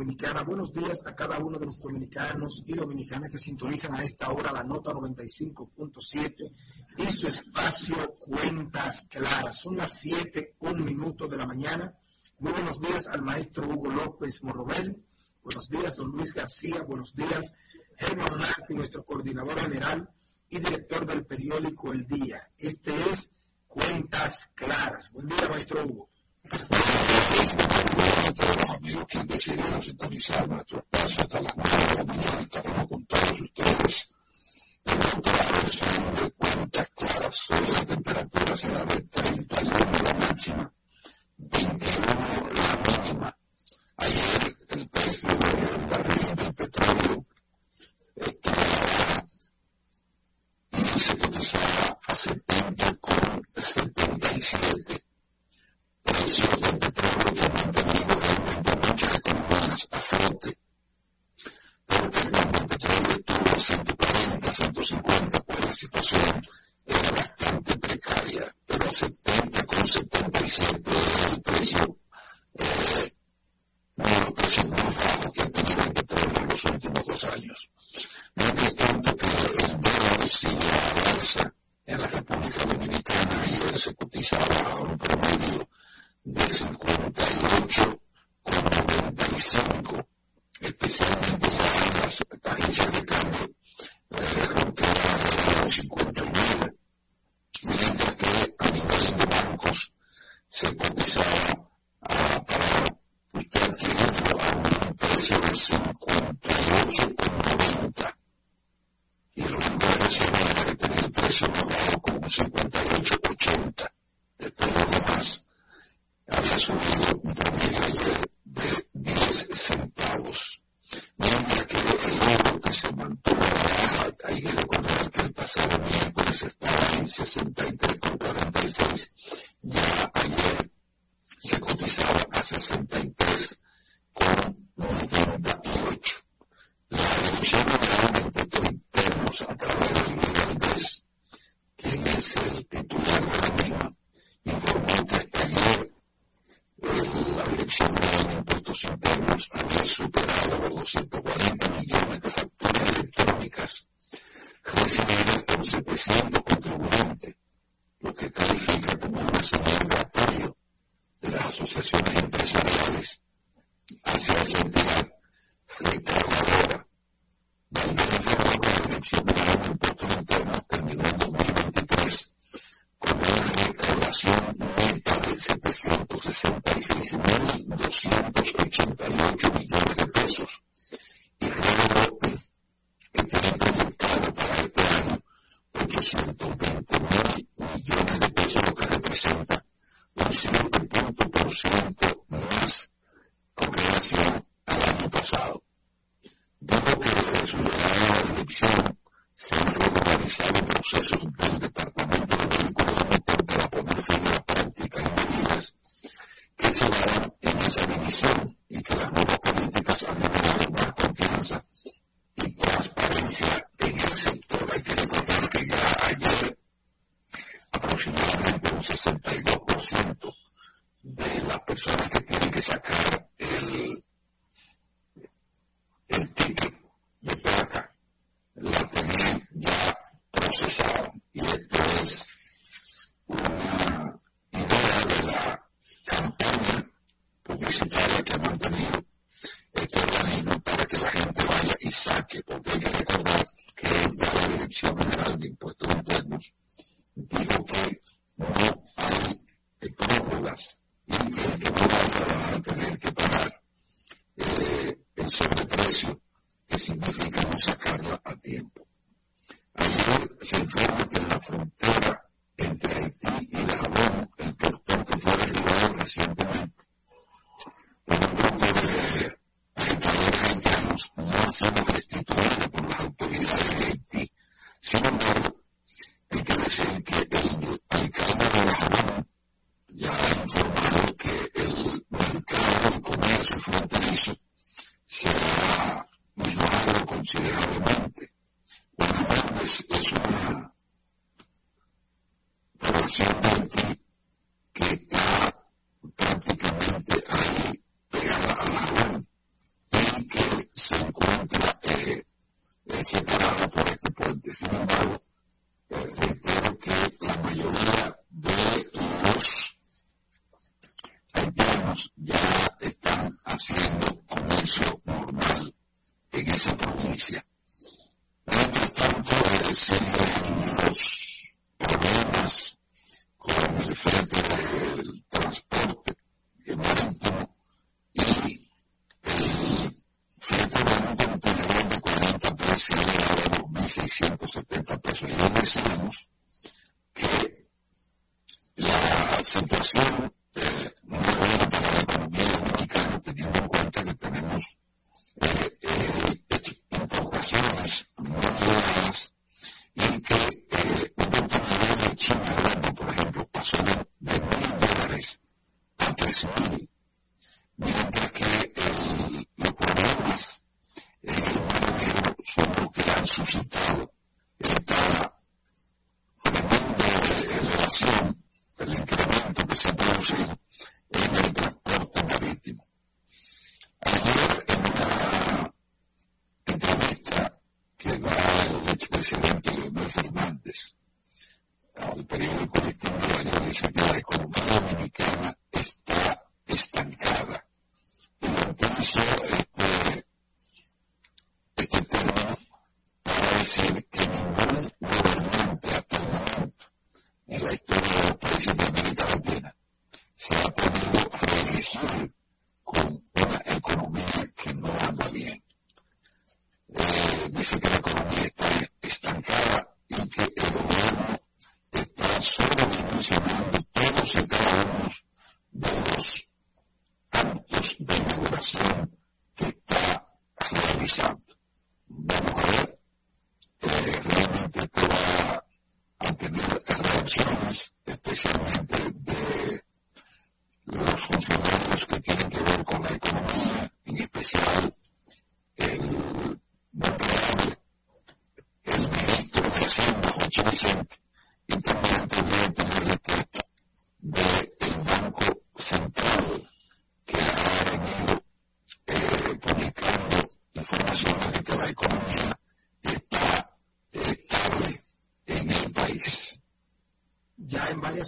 Dominicana. Buenos días a cada uno de los dominicanos y dominicanas que sintonizan a esta hora la nota 95.7 y su espacio Cuentas Claras. Son las 7, un minuto de la mañana. Muy buenos días al maestro Hugo López Morrobel. Buenos días, don Luis García. Buenos días, Germán Martí, nuestro coordinador general y director del periódico El Día. Este es Cuentas Claras. Buen día, maestro Hugo parte de los amigos que han decidido sintonizar nuestro espacio hasta las 9 de la mañana. Estaremos con todos ustedes en la de cuentas claras. Hoy la temperatura será de 31 la máxima, 21 la mínima. Ayer el precio del barril del petróleo eh, estaba y eh, se cotizaba a 70,77 said, Thanks.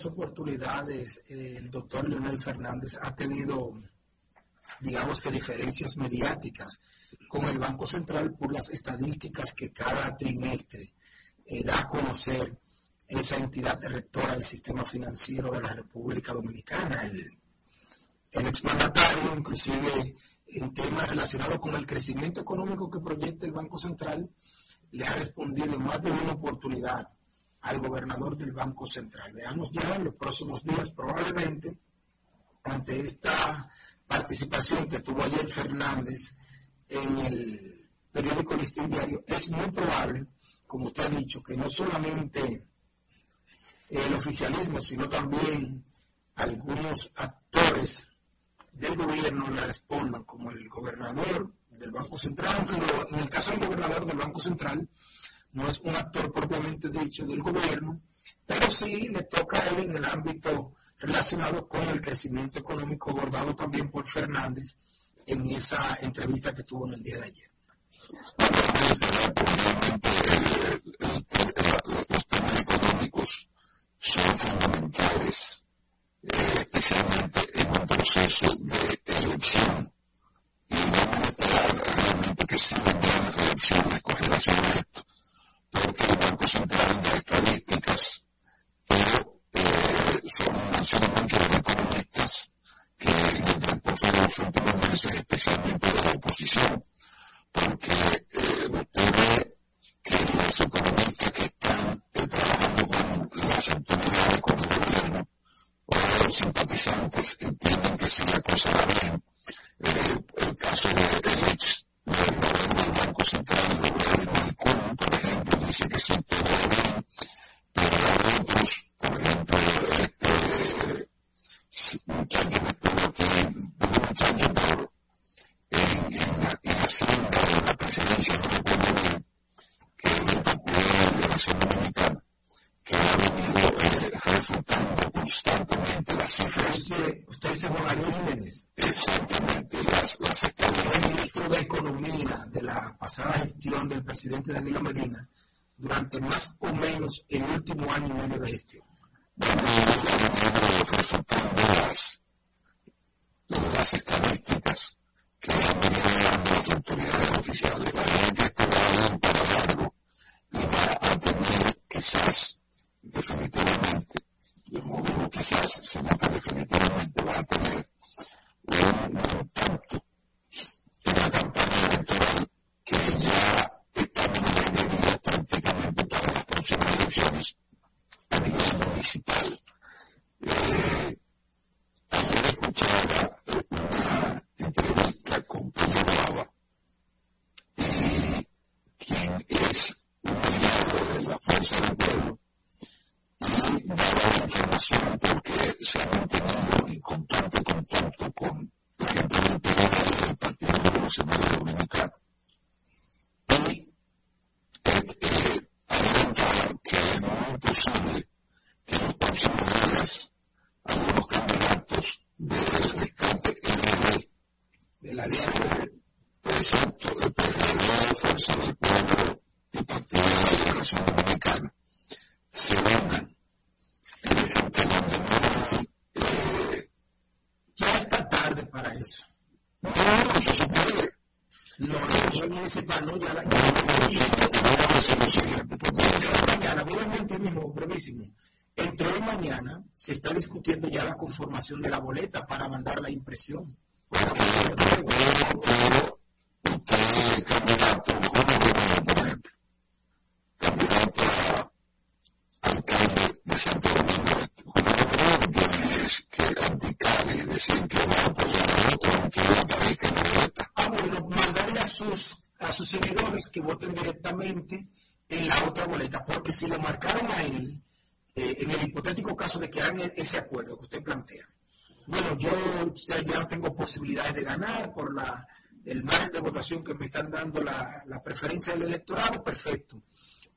Oportunidades el doctor Leonel Fernández ha tenido, digamos que diferencias mediáticas con el Banco Central por las estadísticas que cada trimestre eh, da a conocer esa entidad rectora del sistema financiero de la República Dominicana. El, el exmandatario, inclusive en temas relacionados con el crecimiento económico que proyecta el Banco Central, le ha respondido en más de una oportunidad al gobernador del Banco Central. Veamos ya en los próximos días, probablemente, ante esta participación que tuvo ayer Fernández en el periódico Listín Diario, es muy probable, como usted ha dicho, que no solamente el oficialismo, sino también algunos actores del gobierno le respondan, como el gobernador del Banco Central, pero en el caso del gobernador del Banco Central, no es un actor propiamente dicho del gobierno, pero sí le toca a él en el ámbito relacionado con el crecimiento económico abordado también por Fernández en esa entrevista que tuvo en el día de ayer. Los temas económicos son fundamentales, eh, especialmente en un proceso de elección. Y vamos a esperar realmente que se las elecciones con relación a esto porque el Banco Central da estadísticas, pero eh, son, han sido muchos los economistas que en el transcurso de los últimos meses, especialmente de la oposición, porque eh, usted ve que los economistas que están eh, trabajando con las autoridades, con el gobierno, o los simpatizantes entienden que si la cosa va bien, eh, el caso del ex gobernador del Banco Central, el gobierno del CUN, por ejemplo, dice que sí todo bien, pero hay otros, por ejemplo, este muchacho que estuvo aquí, un muchacho por, en, en, la, en Hacienda de la presidencia, no recuerdo bien, que es muy popular de la Nación Dominicana, que ha venido eh, refutando cifras. Usted dice Juan Ariel Jiménez. Exactamente, las, las El ministro de Economía de la pasada gestión del presidente Danilo Medina durante más o menos el último año y medio de gestión. Bueno, los resultados de las, de las estadísticas que han venido dando las autoridades oficiales. La gente que estuvo para algo y va a tener quizás definitivamente no digo quizás, sino que definitivamente va a tener un impacto en la campaña electoral que ya estamos en prácticamente para las próximas elecciones a nivel municipal. Eh, ayer escuchaba una entrevista con Pedro Brava y quien es un aliado de la Fuerza del Pueblo y daba información porque se ha mantenido en contacto, contacto con la gente del PRD del Partido Revolucionario Dominicano. Y eh, adelantaban que no es posible que en los próximos días algunos candidatos del rescate RD, de la alianza, exacto, el PRD, Fuerza del Pueblo y Partido de la Liberación Dominicana, se vengan ya está tarde para eso. No, no, se supone. No, no, municipal no, ya la mañana, brevemente mismo, brevísimo. Entre hoy y se está discutiendo ya la conformación de la boleta para mandar la impresión. Candidato, a alcalde de y que a bueno, mandarle a sus seguidores que voten directamente en la otra boleta, porque si lo marcaron a él, eh, en el hipotético caso de que hagan ese acuerdo que usted plantea, bueno, yo ya, ya tengo posibilidades de ganar por la, el margen de votación que me están dando la, la preferencia del electorado, perfecto.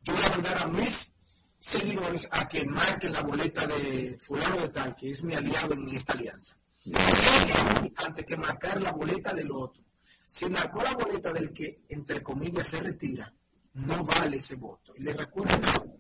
Yo voy a mandar a mis seguidores a que marquen la boleta de fulano de tal, que es mi aliado en esta alianza. Antes que marcar la boleta del otro. Si marcó la boleta del que, entre comillas, se retira, no vale ese voto. Y le recuerdo,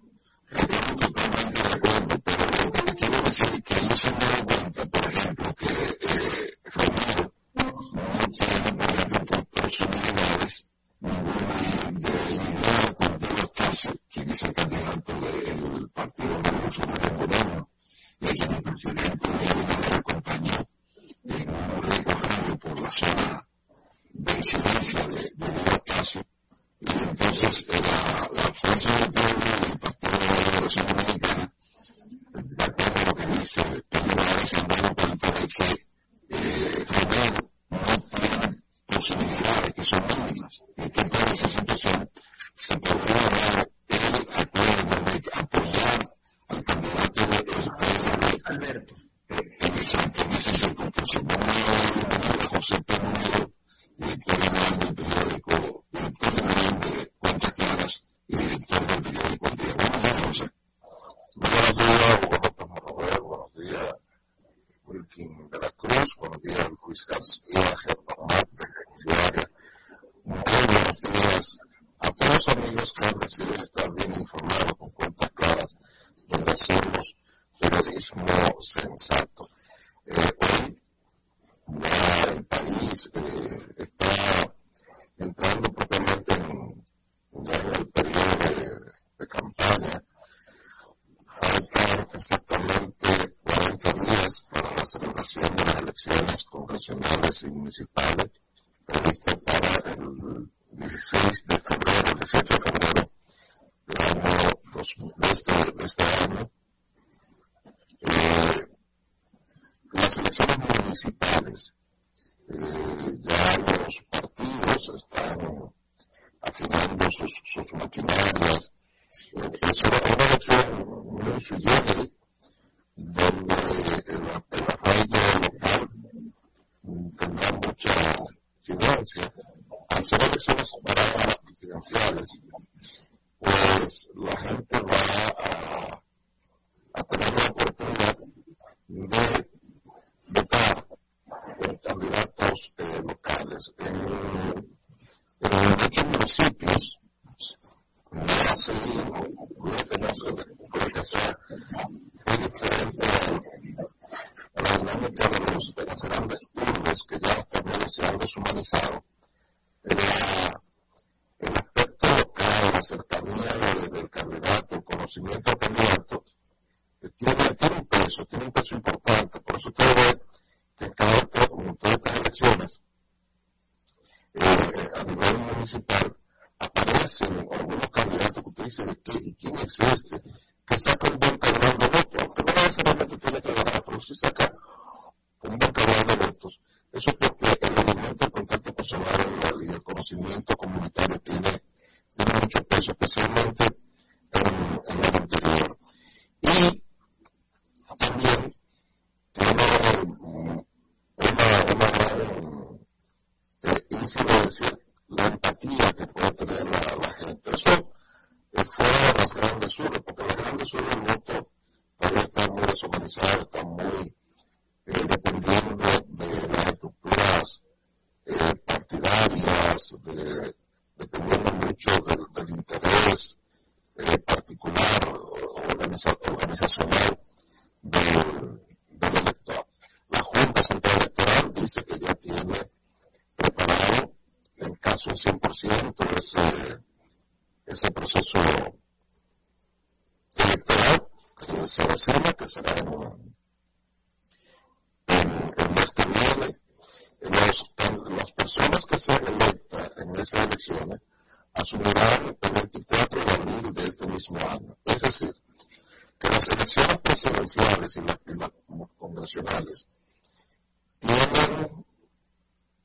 entonces la, la fuerza del pueblo del Partido de la Revolución Dominicana, director del periódico, Día. Buenos días, José. Buenos días, buenos Robert, buenos días, Wilkin de la Cruz, buenos días, Luis García, Germán Marte, Diaria. Muy buenos días a todos los amigos que han decidido estar bien informados con cuentas claras, donde hacemos periodismo sensato. Eh, hoy ya el país eh, está entrando propiamente en, en el periodo de, de campaña. Faltan exactamente 40 días para la celebración de las elecciones congresionales y municipales previstas para el 16 de febrero, el 18 de febrero del año de este, de este año. Eh, las elecciones municipales, eh, ya los partidos están afinando sus, sus maquinarias eso ahora fue muy siguiente, donde el, arraigo local tendrá mucha incidencia. Al ser elecciones separadas presidenciales, pues la gente va a, tener la oportunidad de votar por candidatos eh, locales. En muchos municipios, no es así, no creo que sea muy diferente a la dinámica de los grandes curvas que ya se han deshumanizado. El aspecto local, la cercanía del candidato, el conocimiento también, tiene un peso, tiene un peso importante. Por eso creo que en todas estas elecciones, a nivel municipal, aparecen algunos candidatos que usted dice, ¿y quién es este? Que saca un buen cargador de votos, aunque no necesariamente tiene que ganar, pero si saca un buen cargador de votos. Eso es porque el elemento del contacto personal y el conocimiento comunitario tiene, tiene mucho peso, especialmente en, en el interior. Y también tiene mm, una, una gran eh, incidencia la empatía que puede tener la, gente. Eso eh, fuera de las grandes urbes, porque las grandes urbes el voto todavía están muy desorganizado, está muy eh, dependiendo de las estructuras eh, partidarias, de, dependiendo mucho del, interés eh, particular, organiza, organizacional del, del elector. La Junta Central Electoral dice que ya tiene en casi un 100% ese, ese proceso electoral que se avecina, que será en, el mes que viene. Las personas que sean electas en esas elecciones asumirán el 24 de abril de este mismo año. Es decir, que las elecciones presidenciales y las, y congresionales tienen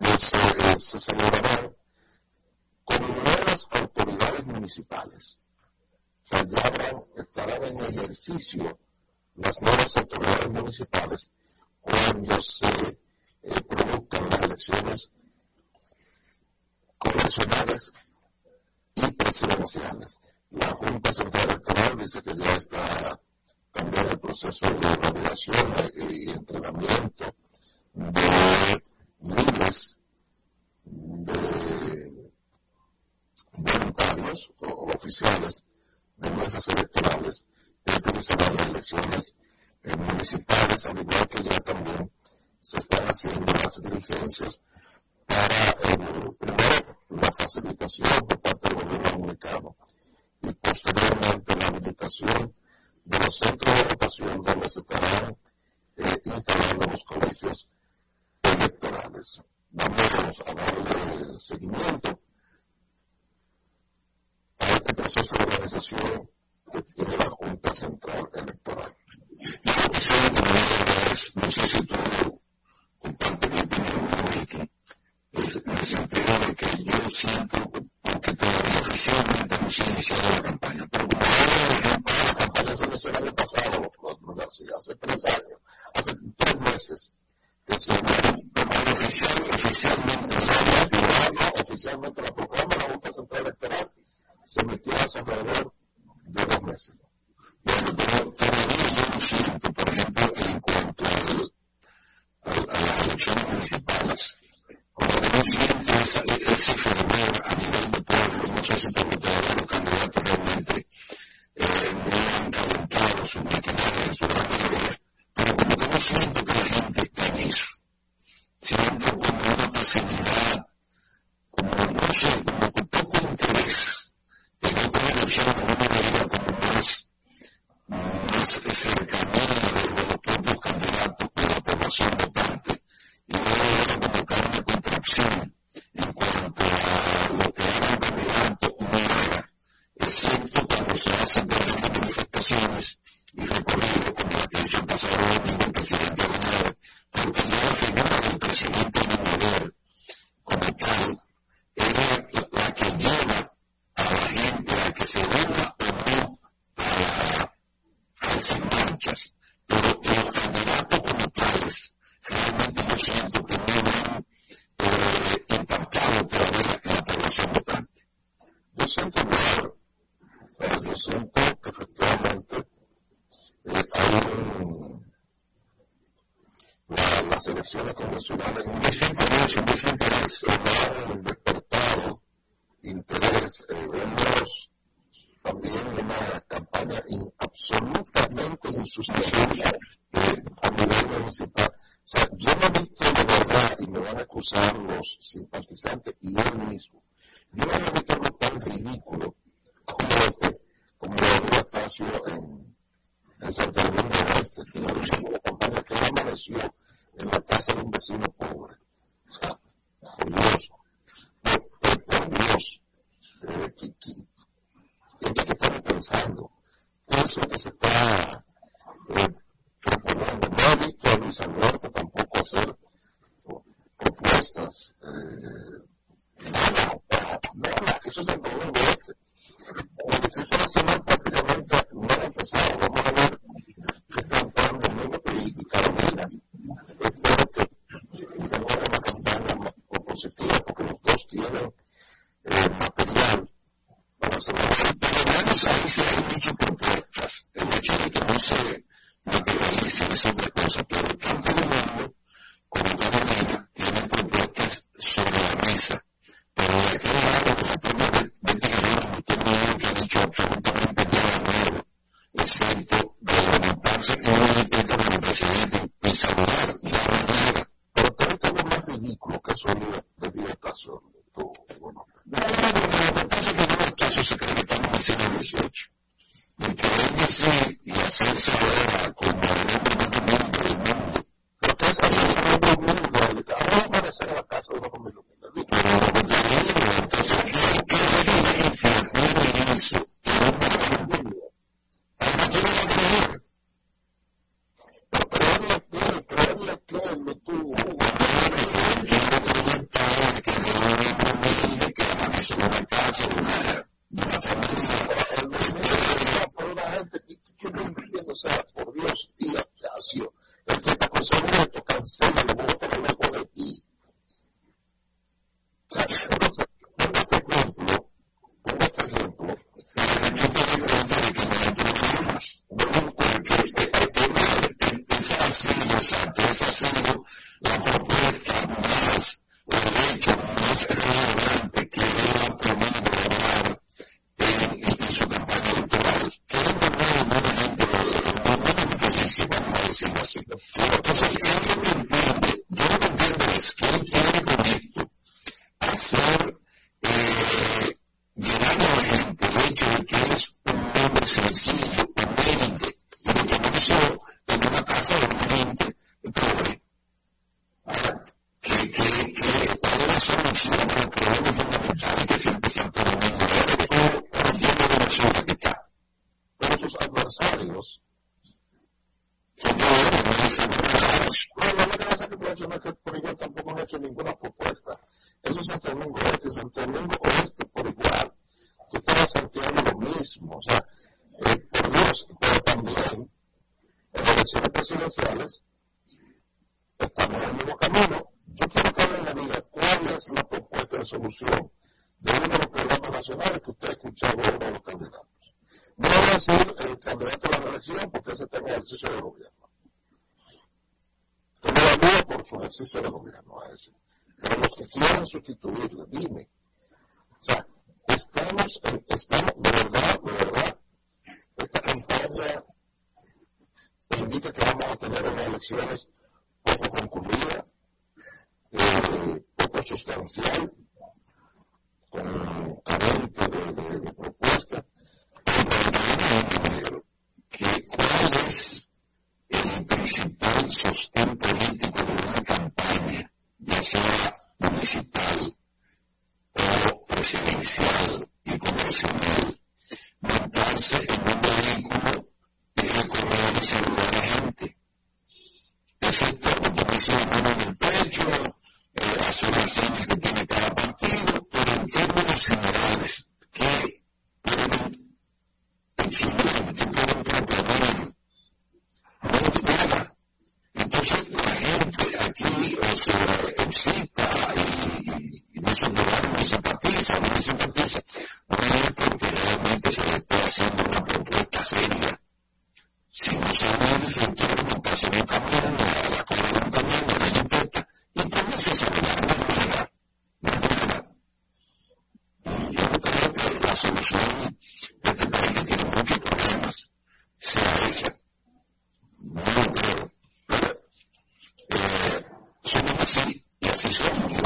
ese se celebrarán con nuevas autoridades municipales. O sea, ya habrán, estarán en ejercicio las nuevas autoridades municipales cuando se eh, produzcan las elecciones convencionales y presidenciales. La Junta Central Electoral dice que ya está también el proceso de validación eh, y entrenamiento de miles de voluntarios o, oficiales de mesas electorales utilizarán las elecciones municipales, al igual que ya también se están haciendo las diligencias para, primero, la facilitación por parte del gobierno dominicano y posteriormente la habilitación de los centros de votación donde se estarán eh, instalando los colegios electorales vamos a darle seguimiento a este proceso de organización que tiene la Junta Central Electoral. La opción de la es, no sé si tú compartes mi opinión, que es en el sentido de que yo siento, aunque todavía oficialmente no se ha iniciado la campaña, pero como la campaña se inició el año pasado, hace tres años, hace tres meses, que se ven de manera oficial, oficialmente seria, y oficialmente la proclama la Junta Central Electoral se metió hace alrededor de dos meses. Bueno, pero todavía yo no siento, por ejemplo, en cuanto al, al, a las elecciones municipales, como no siento esa, ese fervor a nivel de pueblo, no sé si porque todavía los candidatos realmente eh, no han calentado su maquinaria, su gran mayoría, pero como siento que la gente está en eso. Siento como una pasividad, como, no sé, como con poco interés. Tengo que energía de una manera como más, más cercana de los propios candidatos que la población votante. Y voy a provocar una contracción en cuanto a lo que haga el candidato o no haga, excepto cuando se hacen grandes manifestaciones y recuerdo como la que dije en pasado, presidente ganado, porque la figura del presidente manual como tal era la que lleva a la gente a que se una o no a, a sin manchas. Pero los candidatos como tales realmente yo siento que no han eh, impactado todavía en la población votante. Yo siento que, pero yo siento relaciones convencionales. Un ejemplo, mucho, interés en despertado interés. Eh, vemos también una campaña absolutamente insustentable eh, a nivel municipal. O sea, yo no he visto de verdad, y me van a acusar los simpatizantes, 戏，也是一种。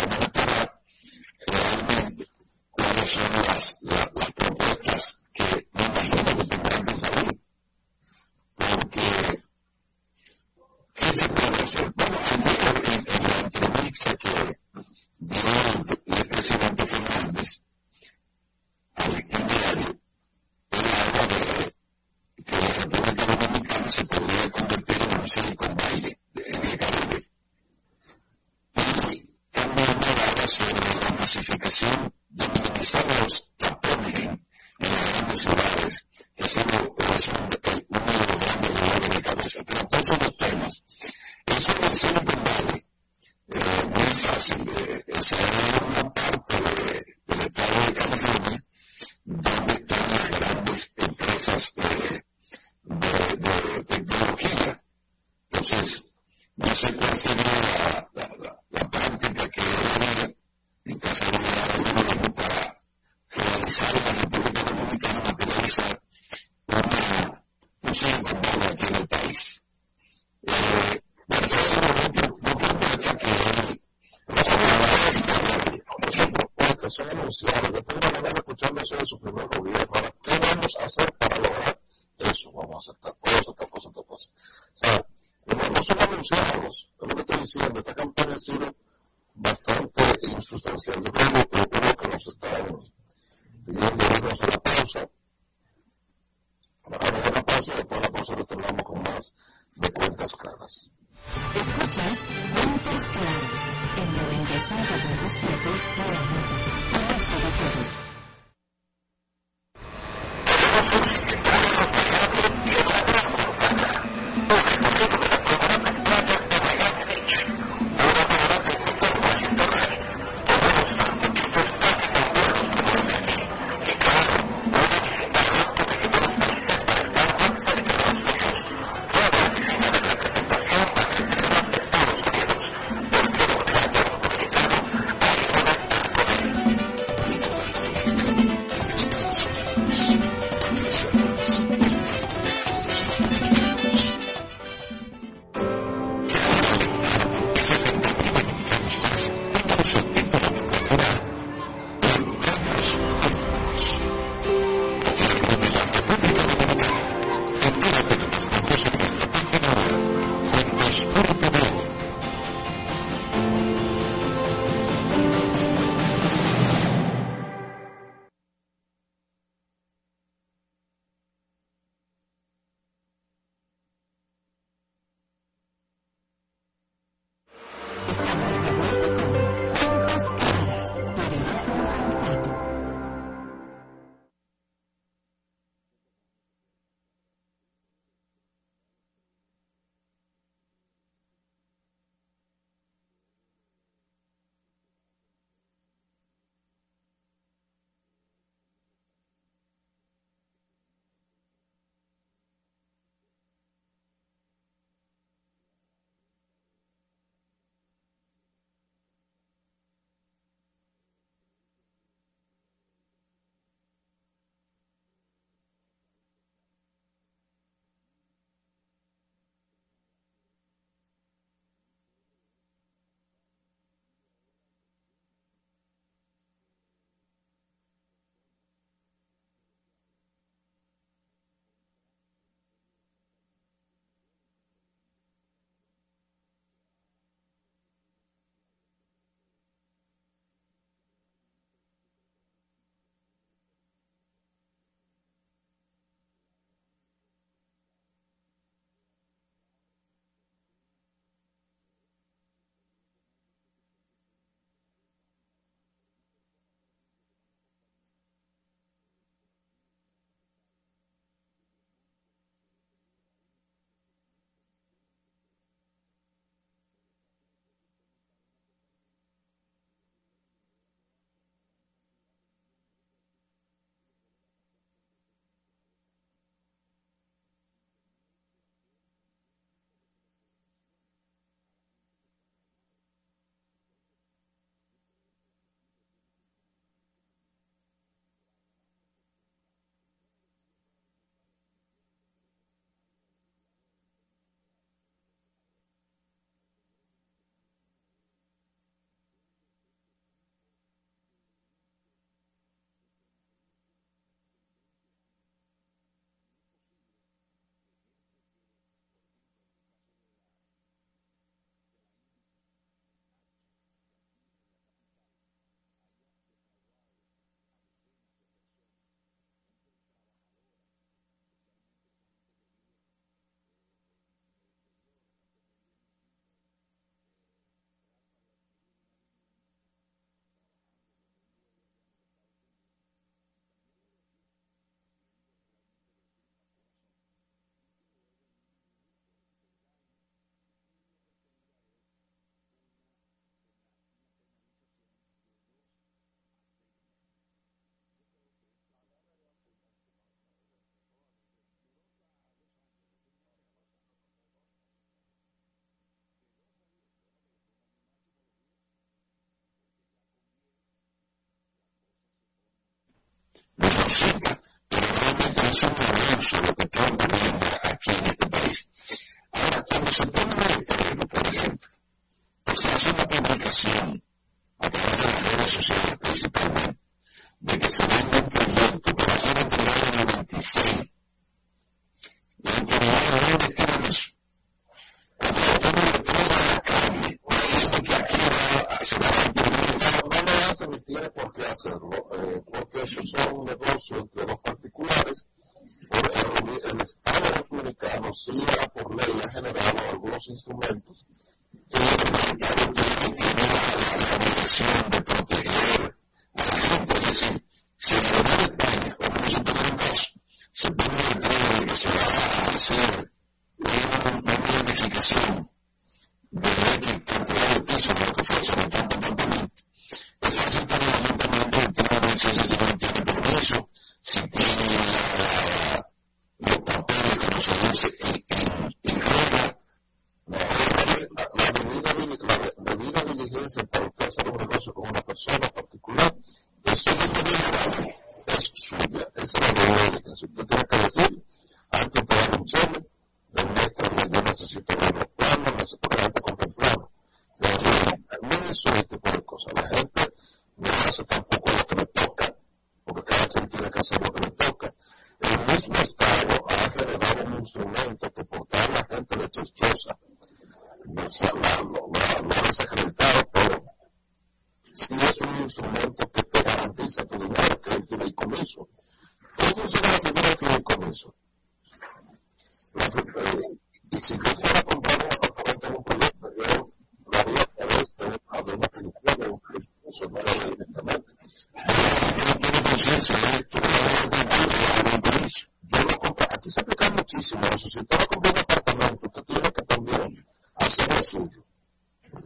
si usted va a comprar un apartamento, usted tiene que también hacer lo suyo.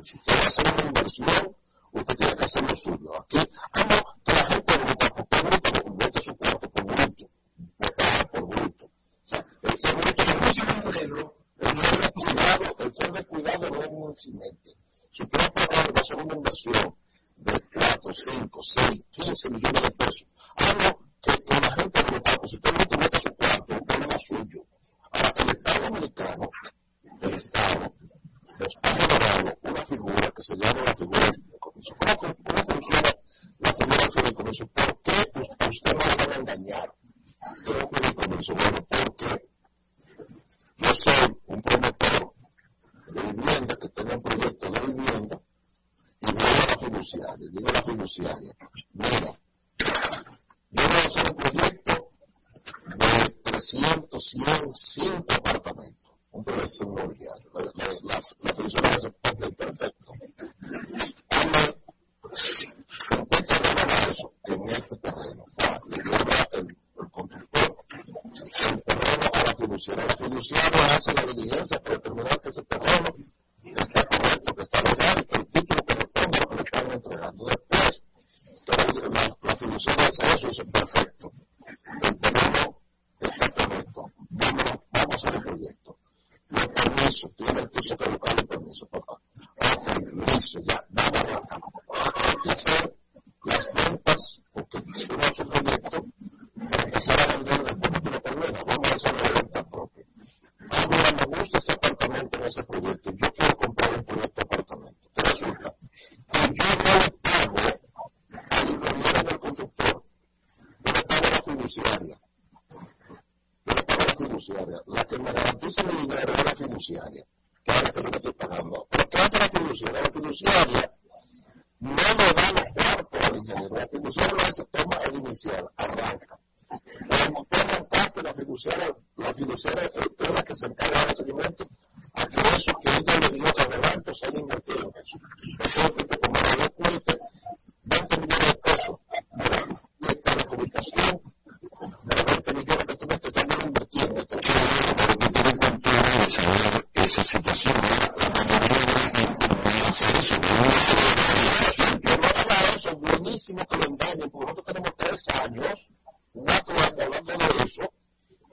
Si usted va a hacer una inversión, usted tiene que hacer lo suyo. Aquí, ah, no, años, nosotros tenemos tres años, cuatro años hablando de eso,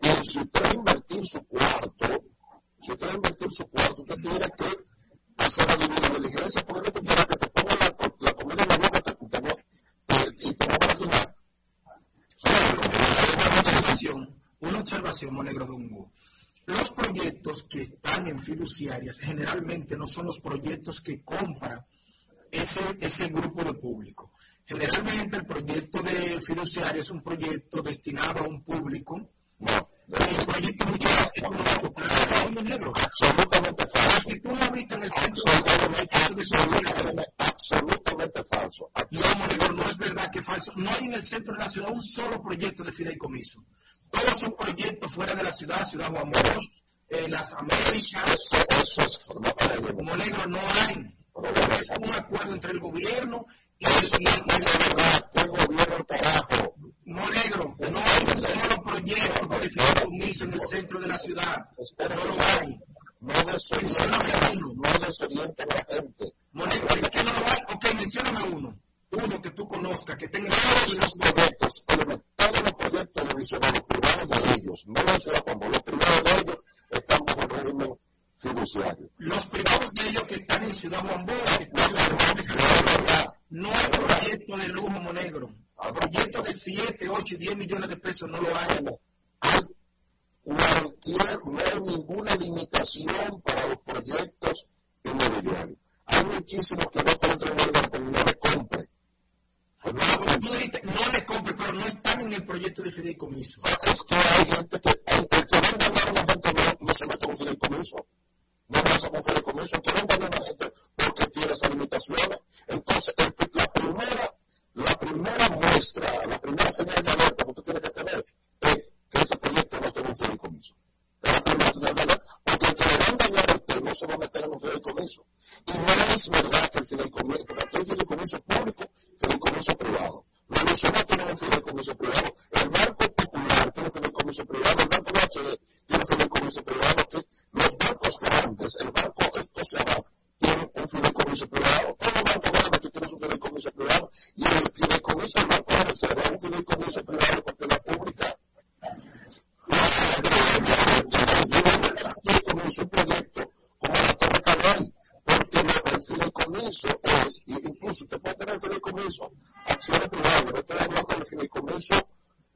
y si usted va a invertir su cuarto, si usted va a invertir su cuarto, usted tiene que hacer la divina diligencia, porque tú quieras que te ponga la, la comida en la boca te, te, te, y te va a vacunar. Una observación, una observación, Monegro Dungo. Los proyectos que están en fiduciarias generalmente no son los proyectos que compra ese, ese grupo de público. Generalmente el proyecto de fiduciario es un proyecto destinado a un público. No. El proyecto económico es muy negro. Absolutamente falso. Porque tú lo viste en el centro de la ciudad. Absolutamente falso. No, no es verdad que es falso. No hay en el centro de la ciudad un solo proyecto de fideicomiso. Todos son proyectos fuera de la ciudad, Ciudad Juan Bosch, eh, las Américas. Eso, eso es Monegro no hay. Es un acuerdo entre el gobierno y el, y el, el gobierno carajo. No negro, no hay un solo proyecto de fideicomiso en el centro de la ciudad. No lo hay. No desorienten, no desorienten a la gente. Monegro, es que no lo hay. Ok, mencióname uno. Uno que tú conozcas, que tenga todos los proyectos, todos los proyectos de los privados de ellos, no los como los privados de ellos están bajo régimen fiduciario. Los privados de ellos que están en Ciudad Juan Bosch, que están en la República no hay proyecto de lujo monegro. Proyectos de 7, 8, 10 millones de pesos no lo hay. Hay cualquier, no hay ninguna limitación para los proyectos inmobiliarios. Hay muchísimos que no pueden tener no le compre. No, le compre, pero no están en el proyecto de fideicomiso. Es que hay gente que, el que vende a la gente no, no se mete con fideicomiso. No pasa con fideicomiso. El que vende a la gente porque tiene esas limitaciones. Entonces, la primera la primera muestra, la primera señal de alerta que tú tienes que tener es que ese proyecto no tiene un fideicomiso. Es la primera señal de alerta, porque el que le van a dañar usted no se va a meter en un fideicomiso. Y no es verdad que el fideicomiso, porque hay fideicomiso público, fideicomiso privado. Los nacionales tienen un fideicomiso privado, el Banco Popular tiene un fideicomiso privado, el Banco HD tiene un fideicomiso privado, que los bancos grandes, el Banco Escocia tiene un fideicomiso privado, todos los bancos grandes que tienen su fideicomiso privado, y el fideicomiso del Banco de Reserva es un fideicomiso privado porque la pública fideicomiso un proyecto como la Torre Cabral, porque el fideicomiso es, incluso usted puede tener fideicomiso, acciones privadas, no estoy hablando del fideicomiso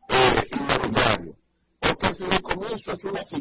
eh, inmobiliario, porque el fideicomiso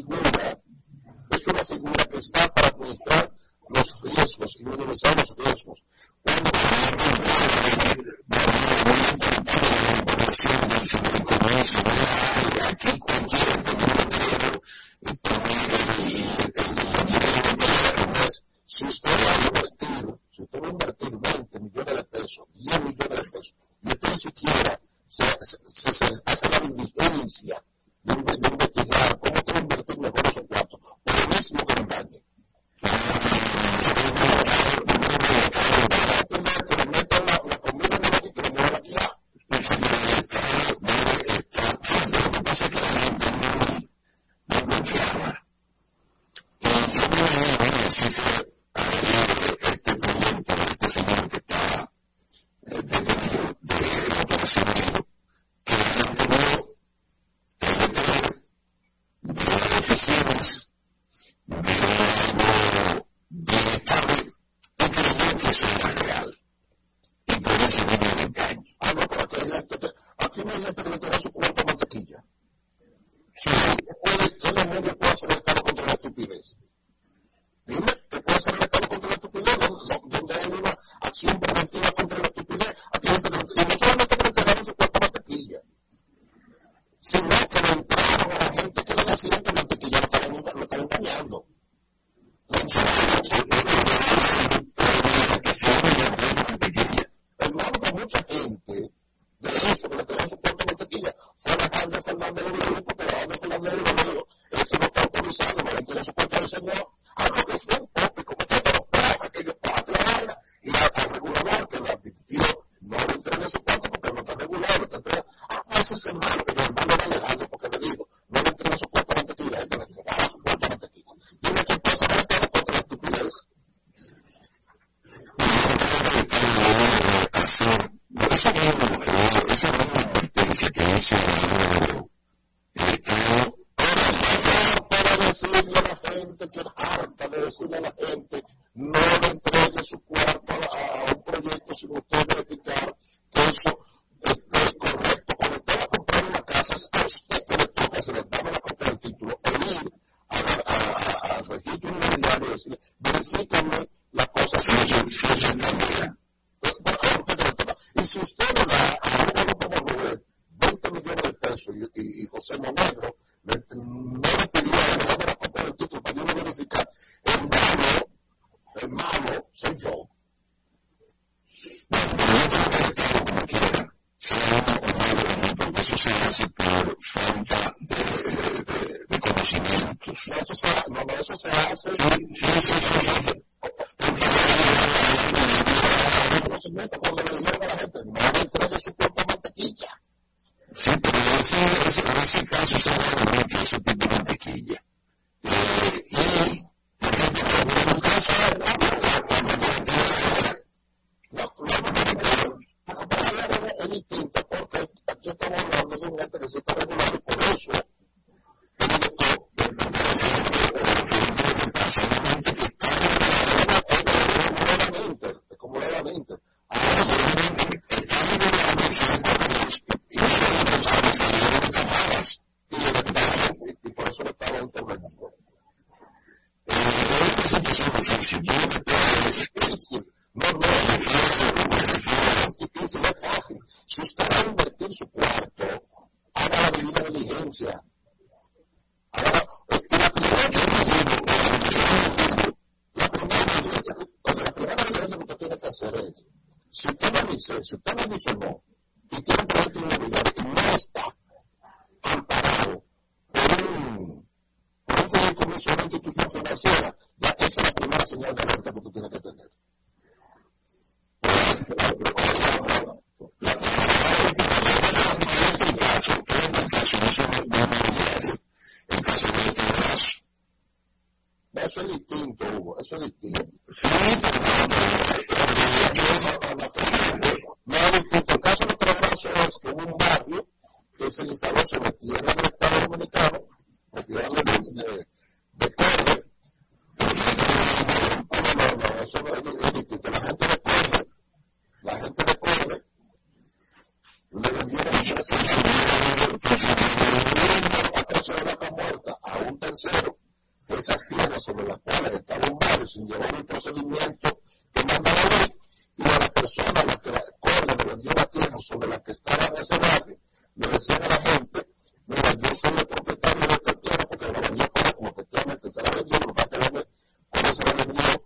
tener, cuando se lo envío,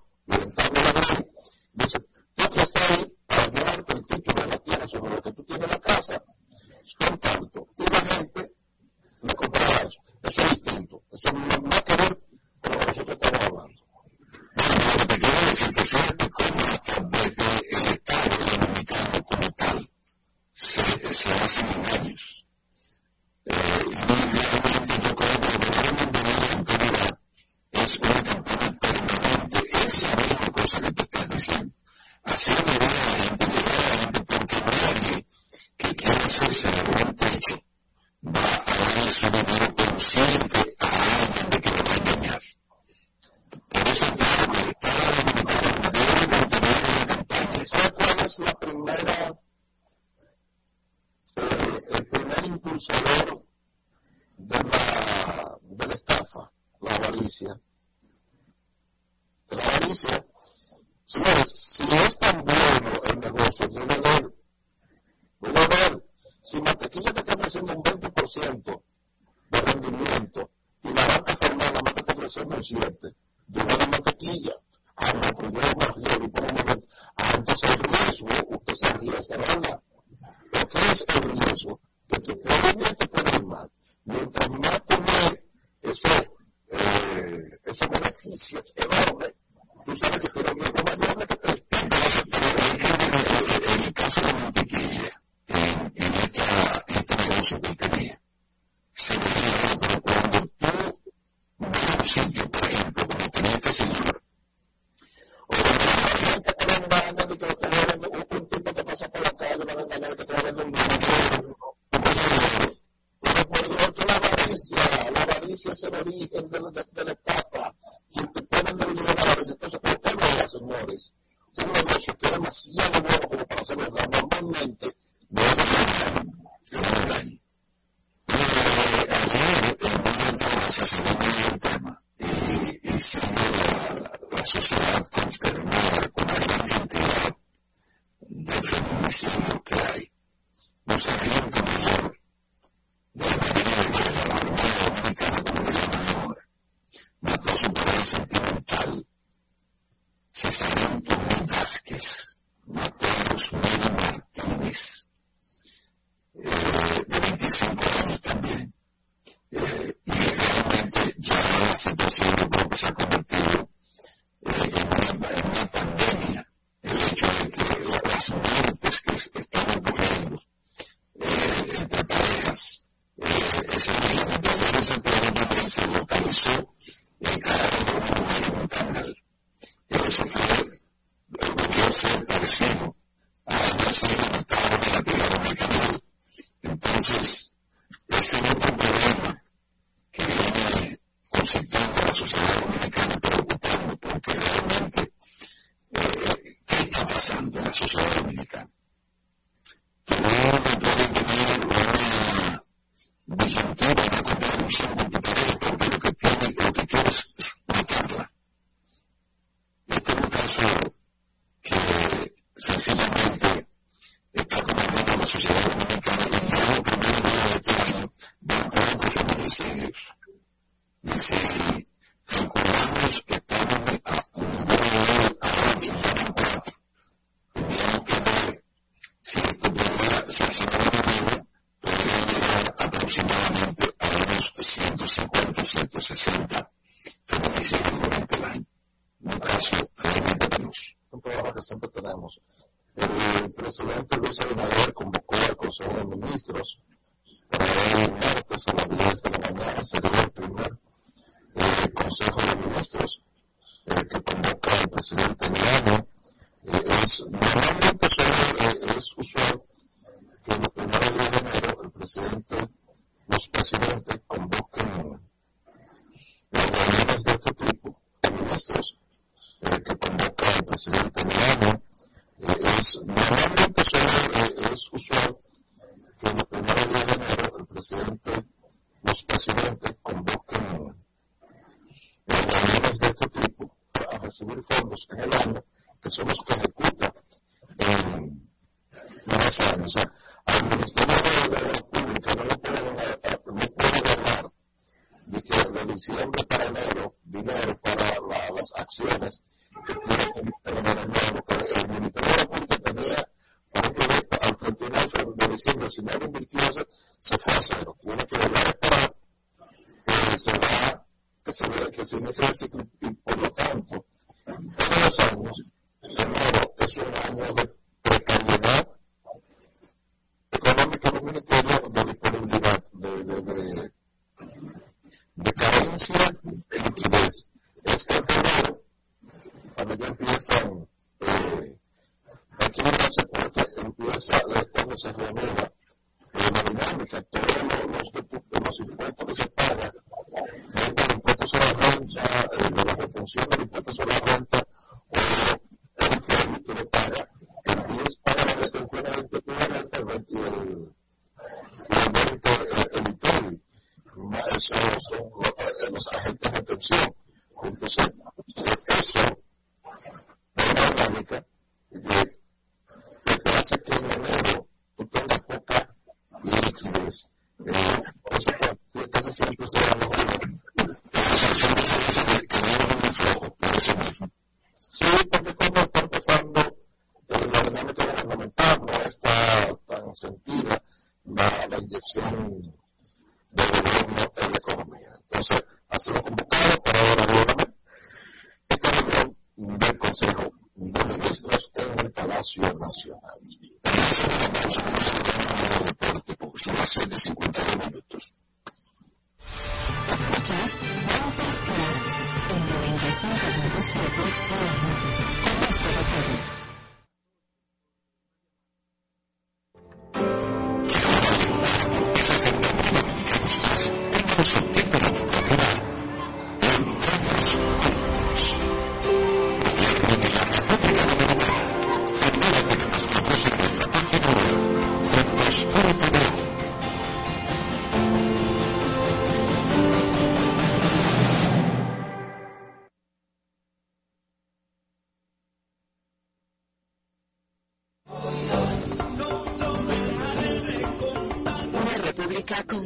situación yo creo que se ha convertido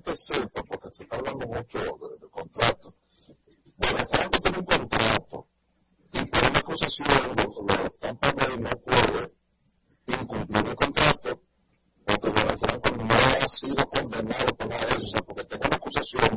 gente porque se está hablando mucho de, de contrato, Buenafranco tiene un contrato y por una acusación los lo, Tampa Bay no puede incumplir el contrato porque Buenafranco no ha sido condenado por nada de eso, o sea, porque tengo una acusación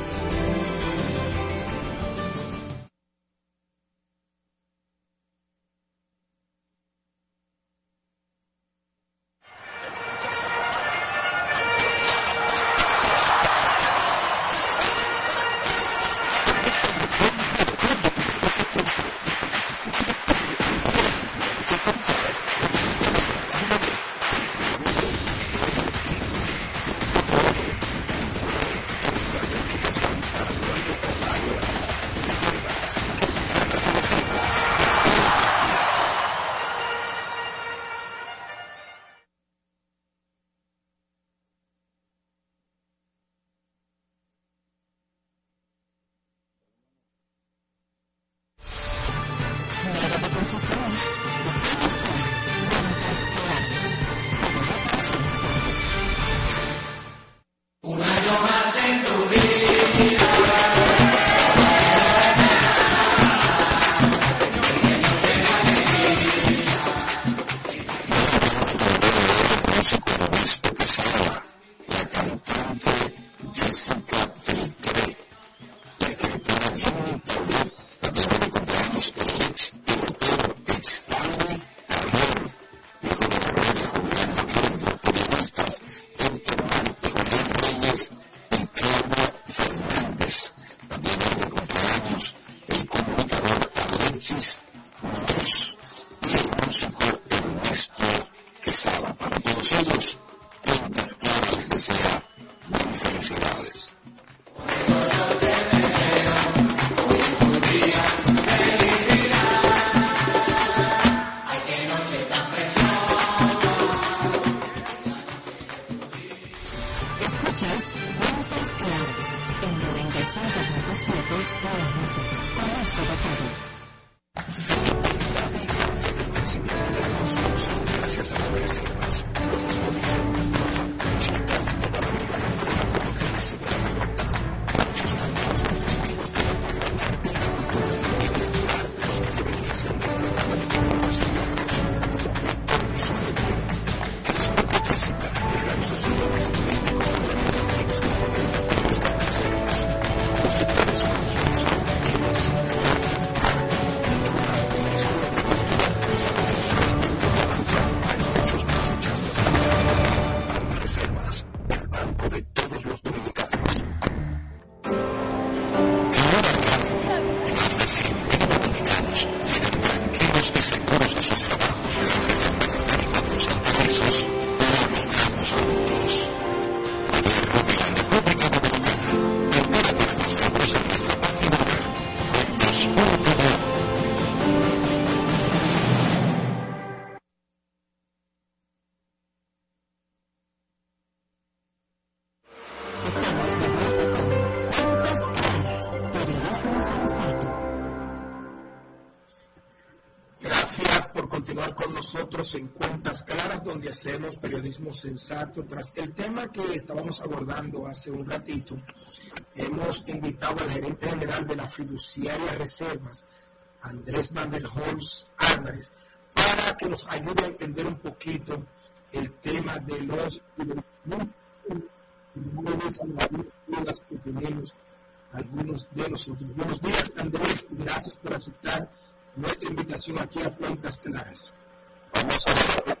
Hacemos periodismo sensato. Tras el tema que estábamos abordando hace un ratito, hemos invitado al gerente general de la fiduciaria Reservas, Andrés Van der Álvarez, para que nos ayude a entender un poquito el tema de los que tenemos algunos de nosotros. Buenos días, Andrés, y gracias por aceptar nuestra invitación aquí a Cuentas Claras. Vamos a,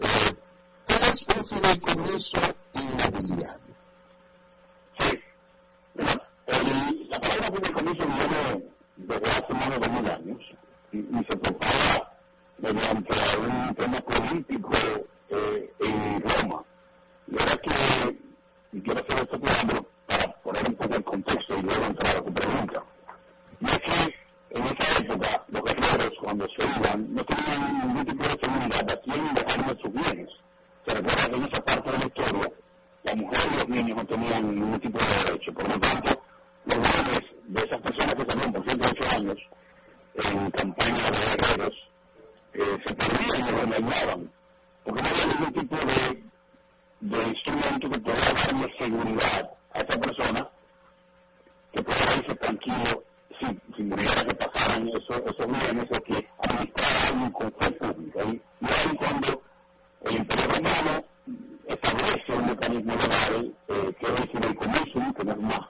eh, ¿cuál es un fideicomiso inmobiliario? Sí. Bueno, el, la palabra fideicomiso viene desde hace más de 2000 años y, y se propaga mediante un tema político eh, en Roma. La verdad que y quiero hacer esto primero para poner un poco el contexto y luego entrar a tu pregunta. Y es que en esa época lo que cuando se iban, no tenían ningún tipo de seguridad a quién dejaron sus bienes. Se recuerda que en esa parte de la historia, la mujer y los niños no tenían ningún tipo de derecho. Por lo tanto, los bienes de esas personas que salieron por 108 años en campaña de guerreros eh, se perdían y los remandaban, porque no había ningún tipo de, de instrumento que pudiera darle seguridad a esa persona que pueda irse tranquilo si, muriera que pasaran esos, esos bienes o que administraran un control público. Y, y ahí cuando el Imperio Romano establece un mecanismo legal eh, que es el comisión, que no es más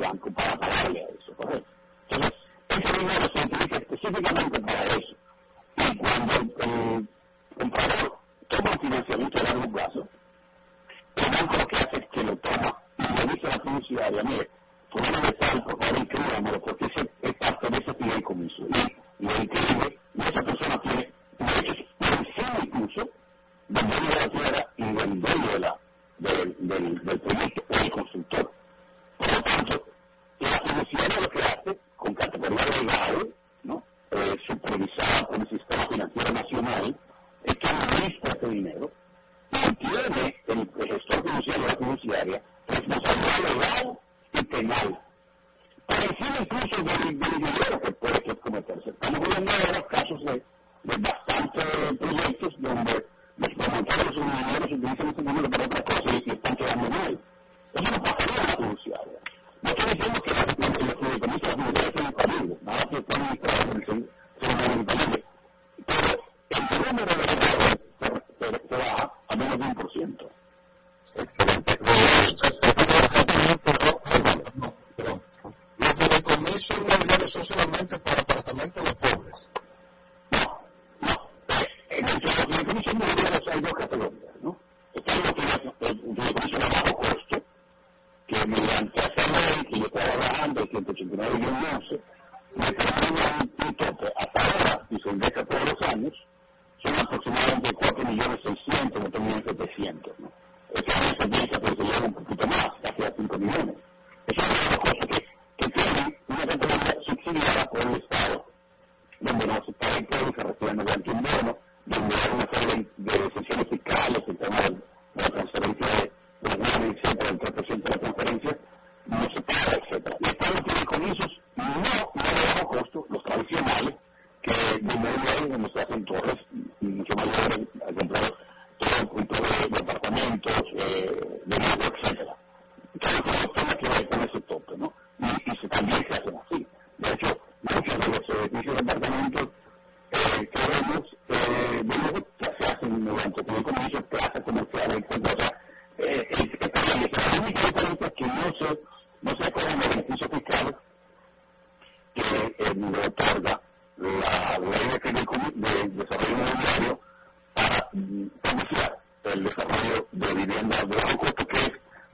banco para pagarle a eso, ¿correcto? Entonces, ese dinero se utiliza específicamente para eso. Y cuando el, comprador toma un financiamiento a largo plazo, el banco lo que hace es que lo toma y le dice a la fiduciaria, mire,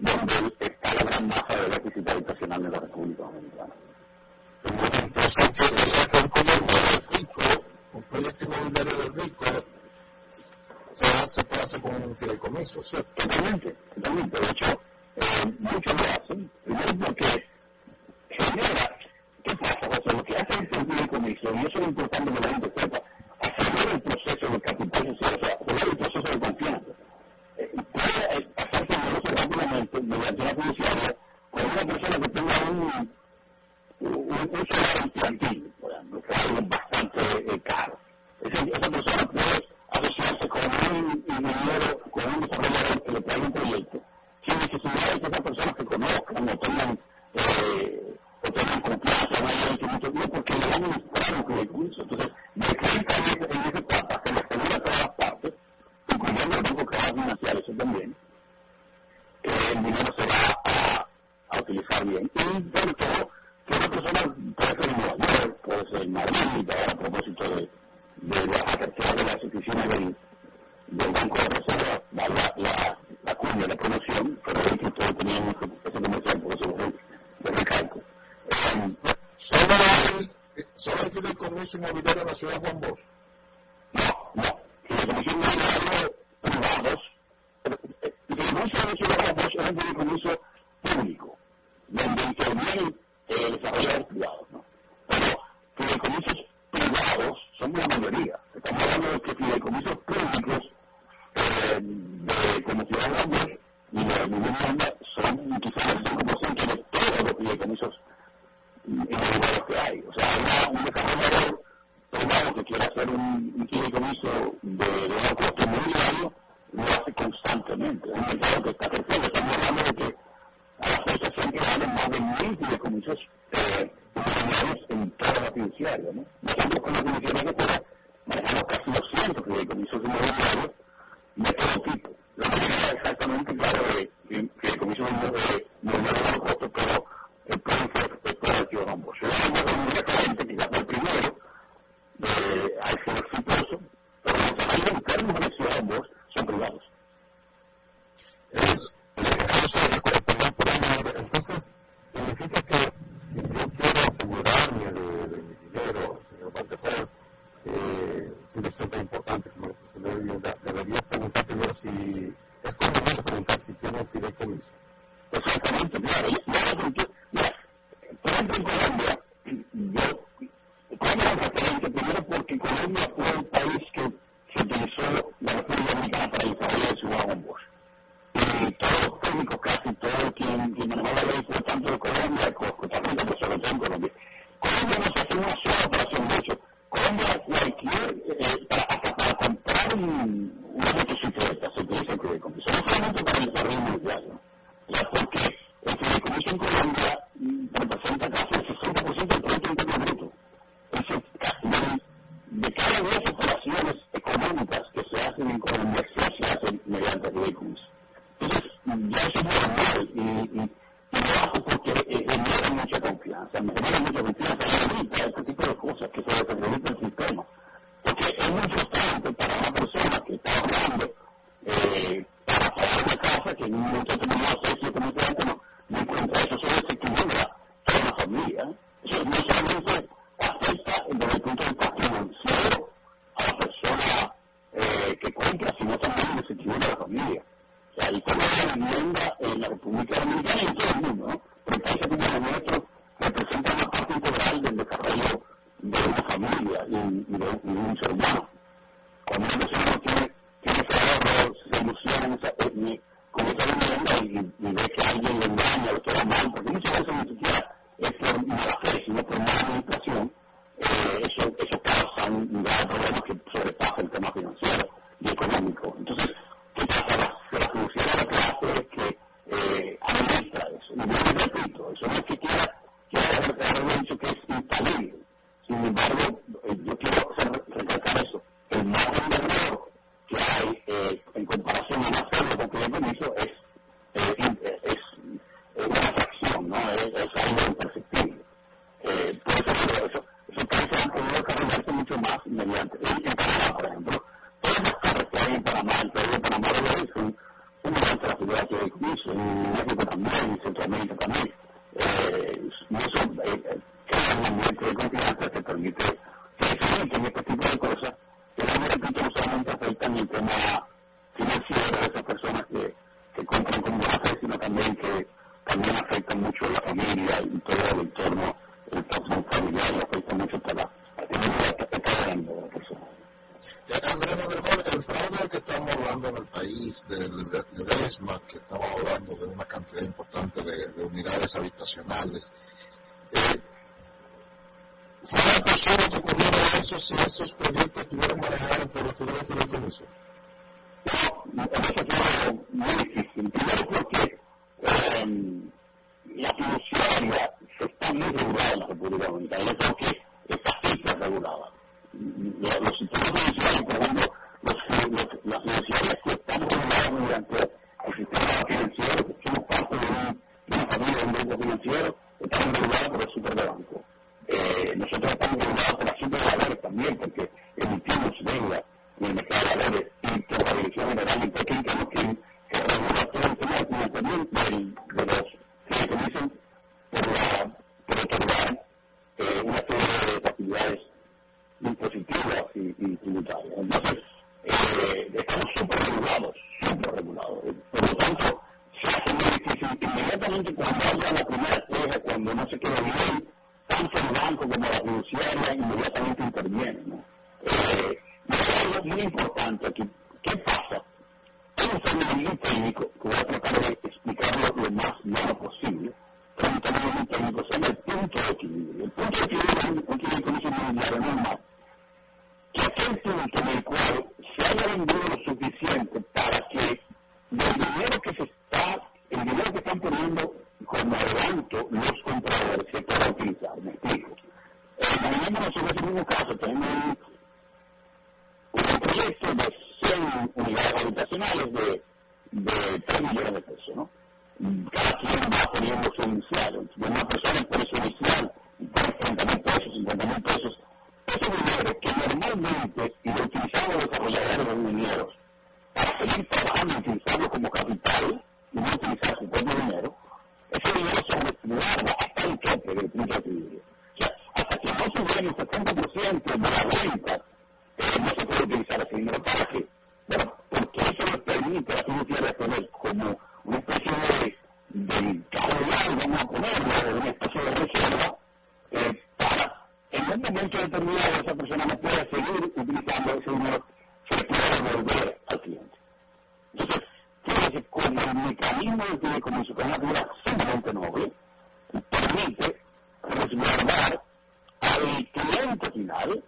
donde está la gran masa del déficit habitacional de la República Dominicana. El momento en que se Entonces, el rico, un proyecto inmobiliario del rico, se, hace, se hacer con un fideicomiso, ¿cierto? Totalmente. y su mobiliario en la ciudad de Juan Bosch. fideicomiso. Pues francamente, claro, que estamos hablando del país, del, ESMA, que estamos hablando de una cantidad importante de, unidades habitacionales, eh, posible que ocurriera eso si esos proyectos estuvieran manejados por los ciudadanos de la Comisión? No, no, muy difícil. Primero porque eh, la producción está muy regulada en la República Dominicana. Yo creo que está siempre regulada. Los sistemas judiciales, por ejemplo, las universidades que estamos formados durante el sistema financiero, que somos parte de una, familia de un grupo financiero, estamos regulados por el super banco. Eh, nosotros estamos regulados por la super de también, porque emitimos deuda en el mercado de valores y por la Dirección General de Pequín tenemos que regular todo el tema del financiamiento de los que dicen por la por otorgar eh, una serie de actividades impositivas y, y tributarias. Entonces, eh, estamos súper regulados, súper regulados. Por lo tanto, se hace muy difícil. Inmediatamente cuando haya la primera queja, cuando no se quede bien, tanto el banco como la judiciaria inmediatamente intervienen. ¿no? Eh, algo muy importante aquí. ¿Qué pasa? Hay un fenómeno técnico que voy a tratar de explicarlo lo más claro posible. Pero un fenómeno técnico se llama el punto de equilibrio. El punto de equilibrio es un equilibrio normal. Que aquel punto en el cual se haya vendido lo suficiente para que el dinero que se está, el dinero que están poniendo como adelanto los compradores se pueda utilizar. Me explico. Eh, imaginémonos en ese mismo caso, tenemos un, proyecto de 100 unidades habitacionales de, de 3 millones de pesos, ¿no? Cada quien va poniendo su inicial. Una persona pone su inicial y pone 30 mil pesos, 50 mil pesos. Ese dinero que normalmente, y lo utilizaban los desarrolladores de dineros, para seguir trabajando y utilizarlo como capital, y no utilizar su propio dinero, ese dinero se guarda hasta el tope del punto de equilibrio. O sea, hasta que no den el 70% de la venta, eh, no se puede utilizar ese dinero para que bueno, porque eso nos permite a la Tierra tener como una especie de, de caudal, vamos a ponerlo, una especie de reserva, eh, en un momento determinado esa persona no pueda seguir utilizando ese dinero, se pueda devolver al cliente. Entonces, fíjese como el mecanismo de que es una figura sumamente noble, permite resguardar al cliente final